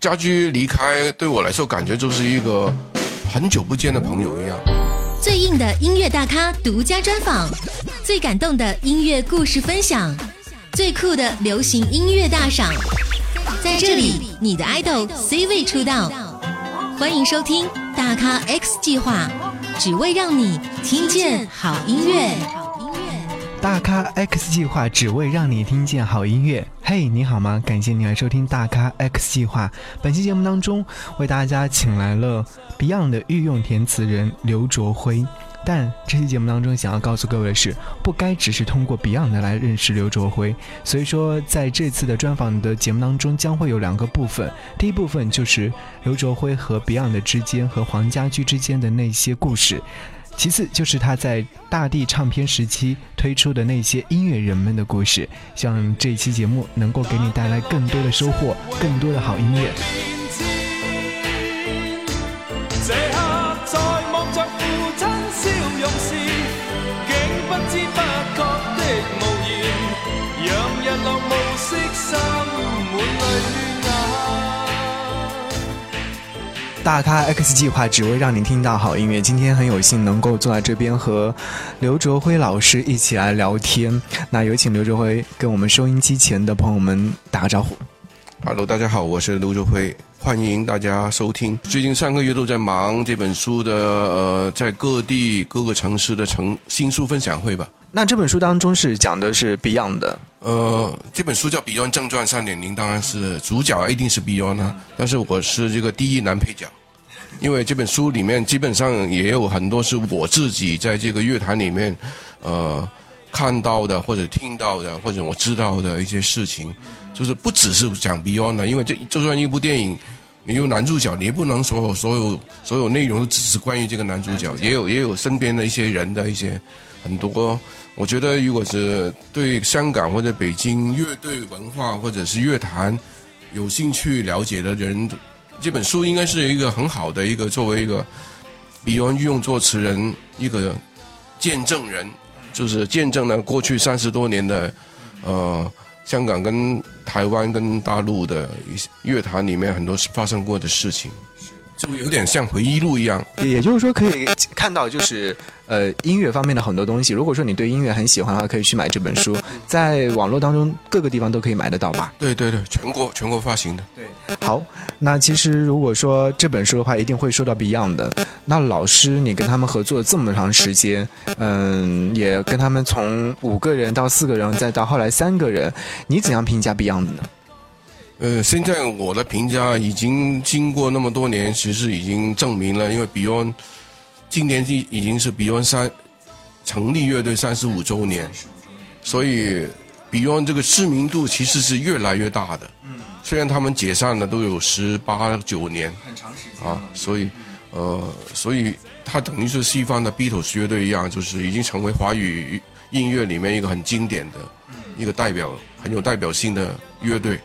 家驹离开对我来说，感觉就是一个很久不见的朋友一样。最硬的音乐大咖独家专访，最感动的音乐故事分享，最酷的流行音乐大赏，在这里，你的爱豆 C 位出道，欢迎收听大咖 X 计划，只为让你听见好音乐。大咖 X 计划只为让你听见好音乐。嘿，你好吗？感谢你来收听大咖 X 计划。本期节目当中，为大家请来了 Beyond 的御用填词人刘卓辉。但这期节目当中，想要告诉各位的是，不该只是通过 Beyond 来认识刘卓辉。所以说，在这次的专访的节目当中，将会有两个部分。第一部分就是刘卓辉和 Beyond 之间和黄家驹之间的那些故事。其次就是他在大地唱片时期推出的那些音乐人们的故事，希望这一期节目能够给你带来更多的收获，更多的好音乐。大咖 X 计划只为让你听到好音乐。今天很有幸能够坐在这边和刘卓辉老师一起来聊天。那有请刘卓辉跟我们收音机前的朋友们打个招呼。Hello，大家好，我是刘卓辉，欢迎大家收听。最近三个月都在忙这本书的呃，在各地各个城市的城新书分享会吧。那这本书当中是讲的是 Beyond 的。呃，这本书叫《Beyond 正传三点零》，当然是主角一定是 Beyond 啊，但是我是这个第一男配角。因为这本书里面基本上也有很多是我自己在这个乐坛里面，呃，看到的或者听到的或者我知道的一些事情，就是不只是讲 Beyond 的，因为这就算一部电影，你有男主角，你也不能所有所有所有内容都只是关于这个男主角，也有也有身边的一些人的一些很多。我觉得如果是对香港或者北京乐队文化或者是乐坛有兴趣了解的人。这本书应该是一个很好的一个作为一个比如用作词人一个见证人，就是见证了过去三十多年的呃香港跟台湾跟大陆的乐坛里面很多发生过的事情。就有点像回忆录一样，也就是说可以看到，就是呃音乐方面的很多东西。如果说你对音乐很喜欢的话，可以去买这本书，在网络当中各个地方都可以买得到吧？对对对，全国全国发行的。对，好，那其实如果说这本书的话，一定会说到 Beyond 的。那老师，你跟他们合作这么长时间，嗯，也跟他们从五个人到四个人，再到后来三个人，你怎样评价 Beyond 呢？呃，现在我的评价已经经过那么多年，其实已经证明了，因为 Beyond 今年已已经是 Beyond 三成立乐队三十五周年，所以 Beyond 这个知名度其实是越来越大的。嗯，虽然他们解散了都有十八九年，很长时间啊，所以呃，所以它等于是西方的 Beatles 乐队一样，就是已经成为华语音乐里面一个很经典的一个代表、很有代表性的乐队。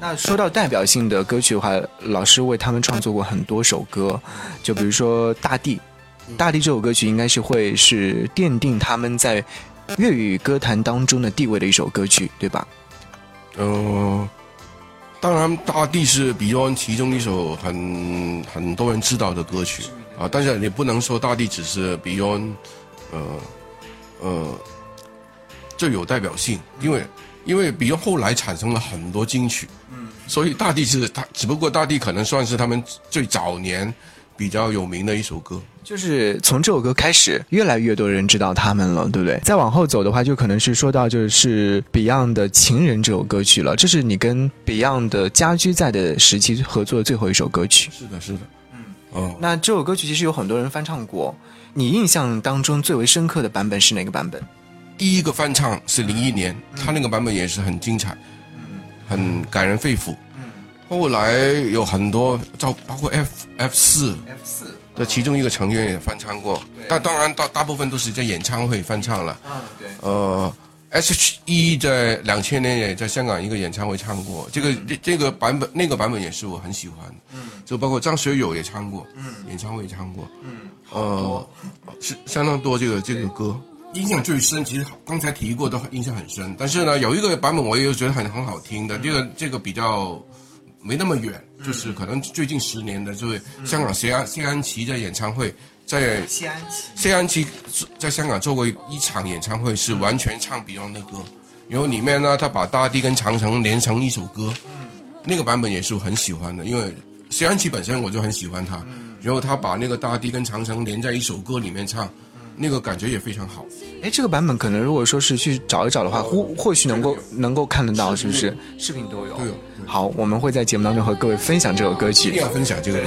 那说到代表性的歌曲的话，老师为他们创作过很多首歌，就比如说《大地》，《大地》这首歌曲应该是会是奠定他们在粤语歌坛当中的地位的一首歌曲，对吧？嗯，当然，《大地》是 Beyond 其中一首很很多人知道的歌曲啊，但是你不能说《大地》只是 Beyond，呃呃最有代表性，因为。因为比如后来产生了很多金曲，嗯，所以大地是他，只不过大地可能算是他们最早年比较有名的一首歌。就是从这首歌开始，越来越多人知道他们了，对不对？再往后走的话，就可能是说到就是 Beyond 的《情人》这首歌曲了。这是你跟 Beyond 的家居在的时期合作的最后一首歌曲。是的，是的，嗯，哦。那这首歌曲其实有很多人翻唱过，你印象当中最为深刻的版本是哪个版本？第一个翻唱是零一年，他那个版本也是很精彩，很感人肺腑。嗯后来有很多，照包括 F F 四 F 四的其中一个成员也翻唱过，但当然大大部分都是在演唱会翻唱了。嗯，对呃 H E 在两千年也在香港一个演唱会唱过，这个这个版本那个版本也是我很喜欢。嗯，就包括张学友也唱过，嗯，演唱会也唱过。嗯，呃，是相当多这个这个歌。印象最深，其实刚才提过，都印象很深。但是呢，有一个版本我也觉得很很好听的，这个这个比较没那么远，就是可能最近十年的，就是香港谢安谢安琪在演唱会，在谢安琪，谢安琪在香港做过一场演唱会，是完全唱 Beyond 的歌，然后里面呢，他把大地跟长城连成一首歌，那个版本也是我很喜欢的，因为谢安琪本身我就很喜欢他，然后他把那个大地跟长城连在一首歌里面唱，那个感觉也非常好。哎，这个版本可能如果说是去找一找的话，或或许能够能够看得到，是不是？视频都有。都有。好，我们会在节目当中和各位分享这首歌曲。一定要分享这个。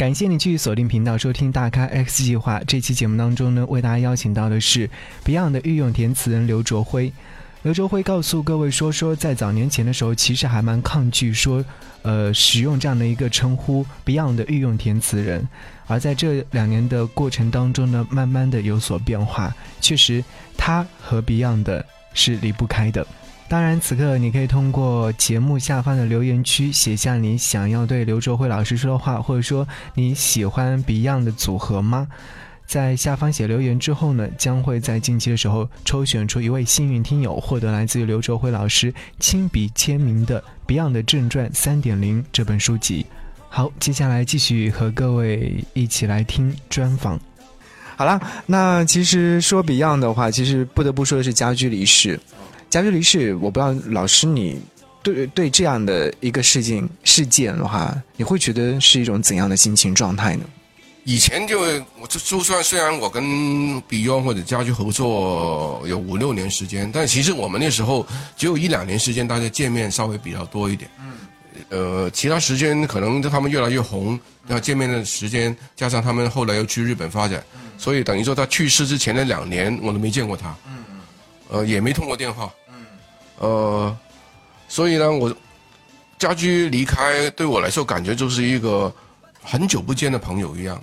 感谢你继续锁定频道收听《大咖 X 计划》。这期节目当中呢，为大家邀请到的是 Beyond 的御用填词人刘卓辉。刘卓辉告诉各位说，说在早年前的时候，其实还蛮抗拒说，呃，使用这样的一个称呼 Beyond 的御用填词人。而在这两年的过程当中呢，慢慢的有所变化。确实，他和 Beyond 是离不开的。当然，此刻你可以通过节目下方的留言区写下你想要对刘卓辉老师说的话，或者说你喜欢 Beyond 的组合吗？在下方写留言之后呢，将会在近期的时候抽选出一位幸运听友，获得来自于刘卓辉老师亲笔签名的《Beyond 的正传三点零》这本书籍。好，接下来继续和各位一起来听专访。好了，那其实说 Beyond 的话，其实不得不说的是家居离世。家驹离世，我不知道老师你对对这样的一个事情事件的话，你会觉得是一种怎样的心情状态呢？以前就我就就算虽然我跟 Beyond 或者家居合作有五六年时间，但其实我们那时候只有一两年时间，大家见面稍微比较多一点。嗯。呃，其他时间可能他们越来越红，要见面的时间加上他们后来又去日本发展，所以等于说他去世之前的两年我都没见过他。嗯。呃，也没通过电话。呃，所以呢，我家居离开对我来说，感觉就是一个很久不见的朋友一样。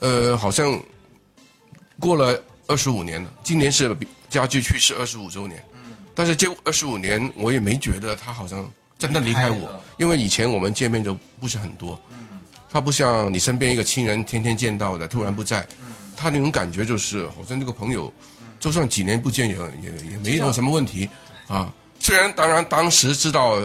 呃，好像过了二十五年了，今年是家居去世二十五周年。嗯。但是这二十五年，我也没觉得他好像真的离开我，因为以前我们见面就不是很多，他不像你身边一个亲人天天见到的，突然不在，他那种感觉就是好像这个朋友，就算几年不见也也也没有什么问题啊。虽然当然当时知道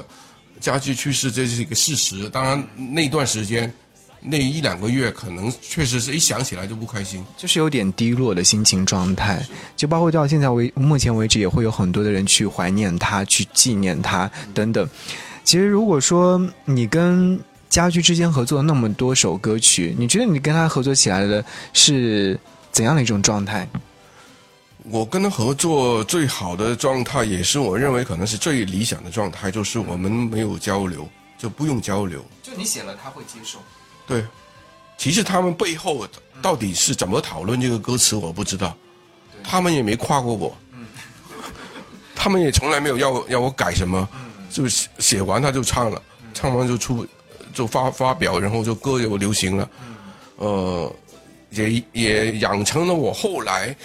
家驹去世这是一个事实，当然那段时间。那一两个月，可能确实是一想起来就不开心，就是有点低落的心情状态。就包括到现在为目前为止，也会有很多的人去怀念他，去纪念他等等。其实，如果说你跟家驹之间合作那么多首歌曲，你觉得你跟他合作起来的是怎样的一种状态？我跟他合作最好的状态，也是我认为可能是最理想的状态，就是我们没有交流，就不用交流。就你写了，他会接受。对，其实他们背后到底是怎么讨论这个歌词，我不知道。他们也没夸过我，他们也从来没有要要我改什么，就写写完他就唱了，唱完就出就发发表，然后就歌就流行了。呃，也也养成了我后来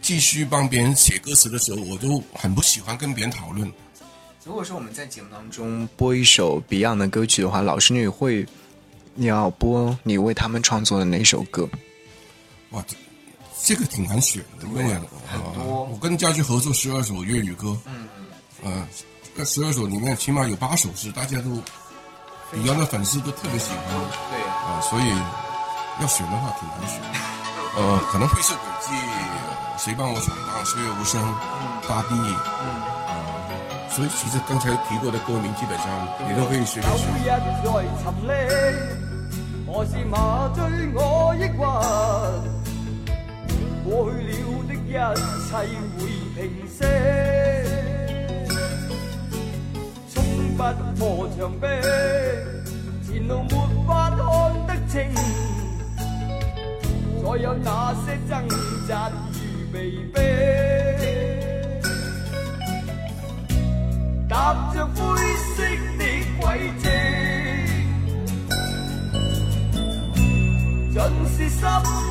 继续帮别人写歌词的时候，我都很不喜欢跟别人讨论。如果说我们在节目当中播一首 Beyond 的歌曲的话，老师你会。你要播你为他们创作的哪首歌？哇，这这个挺难选的，因为很多。我跟家驹合作十二首粤语歌，嗯嗯，这十二首里面起码有八首是大家都 Beyond 的粉丝都特别喜欢，对啊，所以要选的话挺难选。呃，可能会是轨迹，谁帮我闯荡，岁月无声，大地，嗯。所以其实刚才提过的歌名，基本上你都可以随便选。麻醉我抑郁？过去了的一切会平息，冲不破墙壁，前路没法看得清，再有那些挣扎与被逼。踏着灰色的轨迹，尽是深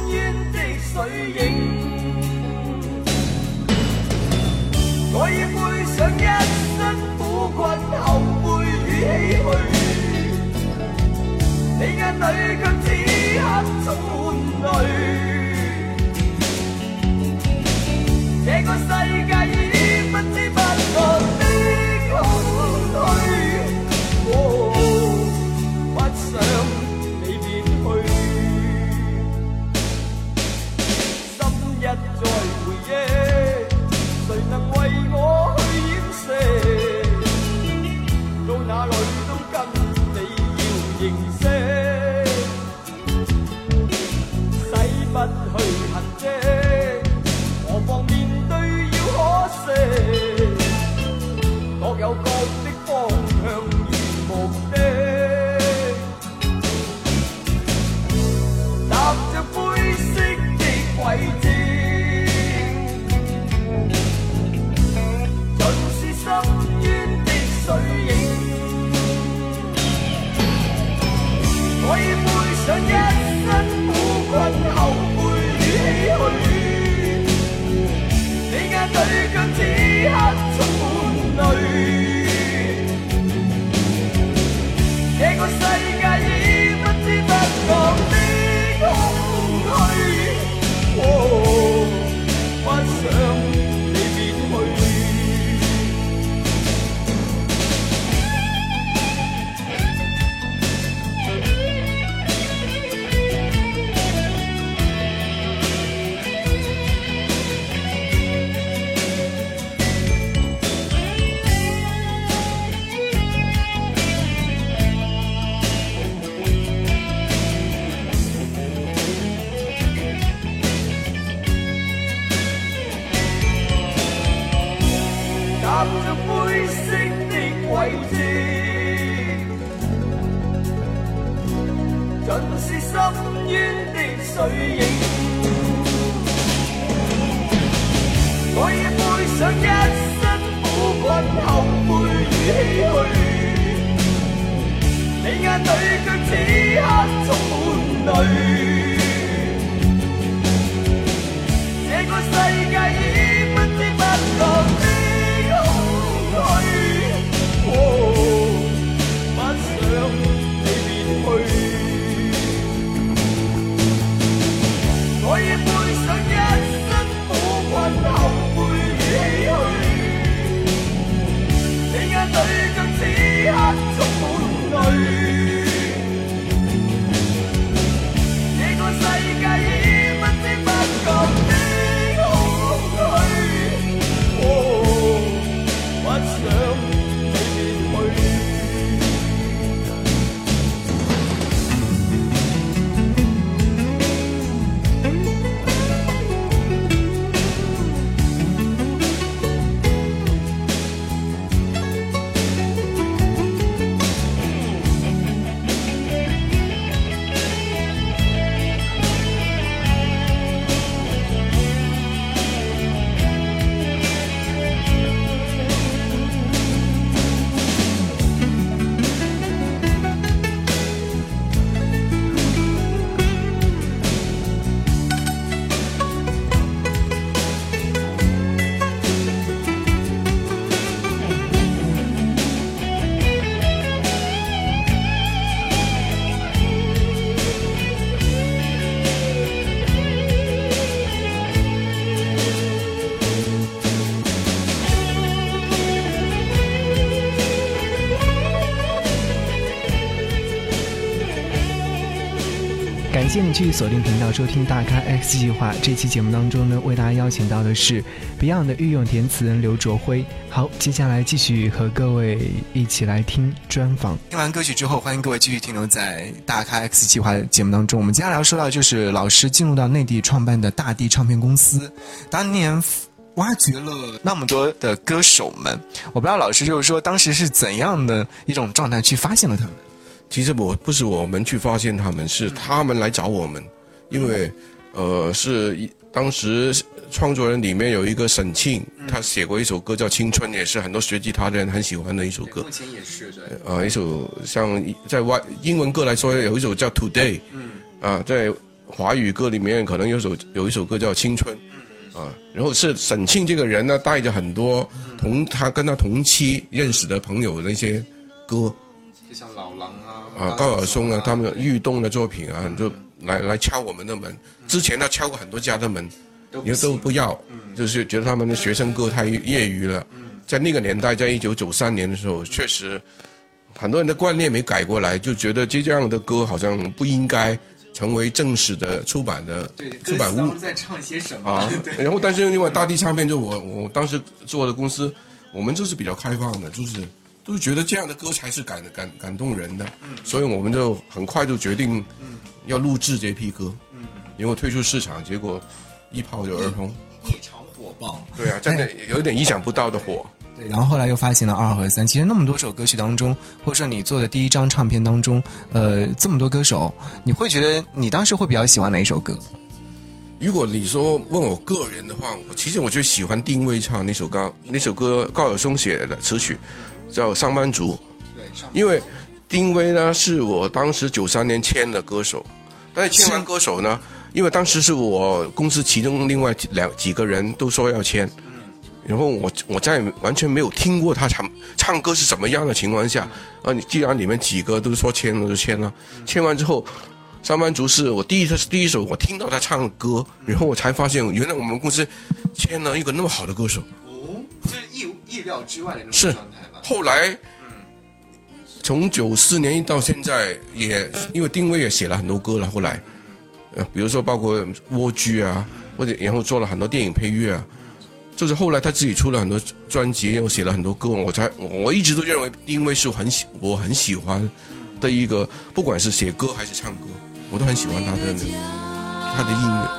渊的水影。我已背上一身苦困、后悔与唏嘘，你眼里却此刻充满泪。这个世界已不知不觉。的空虚灰色的轨迹，尽是深渊的水影。我已背上一身苦困、后悔与唏嘘，你眼里却此刻充满泪。这个世界已。谢你继续锁定频道收听《大咖 X 计划》。这期节目当中呢，为大家邀请到的是 Beyond 的御用填词人刘卓辉。好，接下来继续和各位一起来听专访。听完歌曲之后，欢迎各位继续停留在《大咖 X 计划》的节目当中。我们接下来要说到就是老师进入到内地创办的大地唱片公司，当年挖掘了那么多的歌手们。我不知道老师就是说当时是怎样的一种状态去发现了他们。其实我不是我们去发现他们，是他们来找我们，因为，呃，是当时创作人里面有一个沈庆，他写过一首歌叫《青春》，也是很多学吉他的人很喜欢的一首歌。目前也是对。呃，一首像在外英文歌来说，有一首叫《Today》，嗯，啊，在华语歌里面可能有首有一首歌叫《青春》，啊，然后是沈庆这个人呢，带着很多同他跟他同期认识的朋友那些歌，啊。啊，高晓松啊，他们律动的作品啊，就来来敲我们的门。之前他敲过很多家的门，也都不要，就是觉得他们的学生歌太业余了。在那个年代，在一九九三年的时候，确实很多人的观念没改过来，就觉得这样的歌好像不应该成为正式的出版的出版物。在唱些什么啊？然后，但是另外大地唱片就我我当时做的公司，我们就是比较开放的，就是。就觉得这样的歌才是感感感动人的，所以我们就很快就决定要录制这批歌，因为推出市场，结果一炮就而红，异常火爆。对啊，真的有点意想不到的火。对，然后后来又发行了二和三。其实那么多首歌曲当中，或者说你做的第一张唱片当中，呃，这么多歌手，你会觉得你当时会比较喜欢哪一首歌？如果你说问我个人的话，我其实我就喜欢定位唱那首歌，那首歌高晓松写的词曲。叫上班族，因为丁薇呢是我当时九三年签的歌手，但是签完歌手呢，因为当时是我公司其中另外两几个人都说要签，然后我我在完全没有听过他唱唱歌是怎么样的情况下，啊，你既然你们几个都说签了就签了，签完之后，上班族是我第一次第一首我听到他唱的歌，然后我才发现原来我们公司签了一个那么好的歌手，哦，是意意料之外的那种状态。后来，从九四年到现在，也因为丁薇也写了很多歌了。后来，呃，比如说包括《蜗居》啊，或者然后做了很多电影配乐啊，就是后来他自己出了很多专辑，又写了很多歌。我才我一直都认为丁薇是很喜我很喜欢的一个，不管是写歌还是唱歌，我都很喜欢他的他的音乐。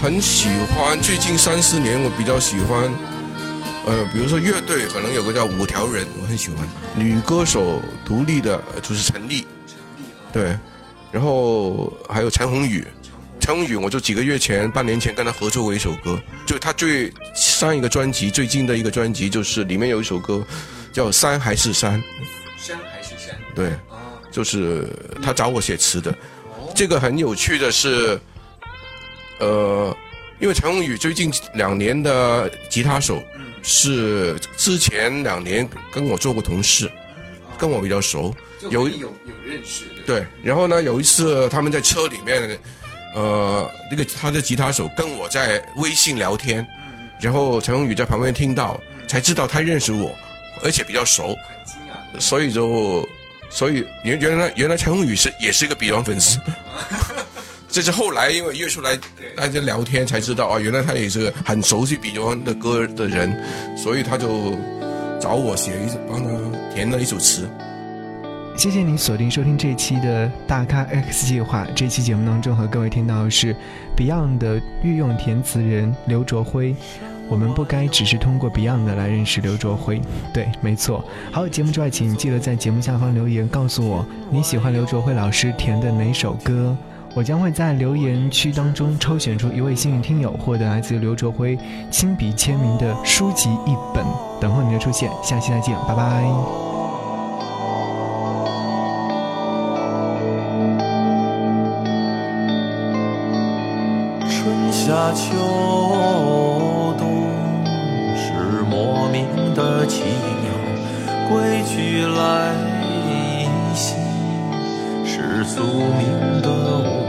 很喜欢最近三四年，我比较喜欢，呃，比如说乐队，可能有个叫五条人，我很喜欢。女歌手独立的，就是陈丽，对，然后还有陈鸿宇，陈鸿宇，我就几个月前、半年前跟他合作过一首歌，就他最上一个专辑最近的一个专辑，就是里面有一首歌叫《山还是山》，山还是山，对，就是他找我写词的。这个很有趣的是，呃，因为陈鸿宇最近两年的吉他手是之前两年跟我做过同事，跟我比较熟，有有有认识的，对，然后呢，有一次他们在车里面，呃，那个他的吉他手跟我在微信聊天，然后陈鸿宇在旁边听到，才知道他认识我，而且比较熟，所以就，所以原原来原来陈鸿宇是也是一个 Beyond 粉丝，这是后来因为约出来大家聊天才知道啊，原来他也是很熟悉 Beyond 的歌的人，所以他就找我写一帮他填了一首词。谢谢你锁定收听这期的大咖 X 计划。这期节目当中和各位听到的是 Beyond 的御用填词人刘卓辉。我们不该只是通过 Beyond 来认识刘卓辉。对，没错。好，节目之外，请记得在节目下方留言告诉我你喜欢刘卓辉老师填的哪首歌。我将会在留言区当中抽选出一位幸运听友，获得来自刘卓辉亲笔签名的书籍一本，等候你的出现。下期再见，拜拜。春夏秋冬是莫名的奇妙，归去来兮是宿命的无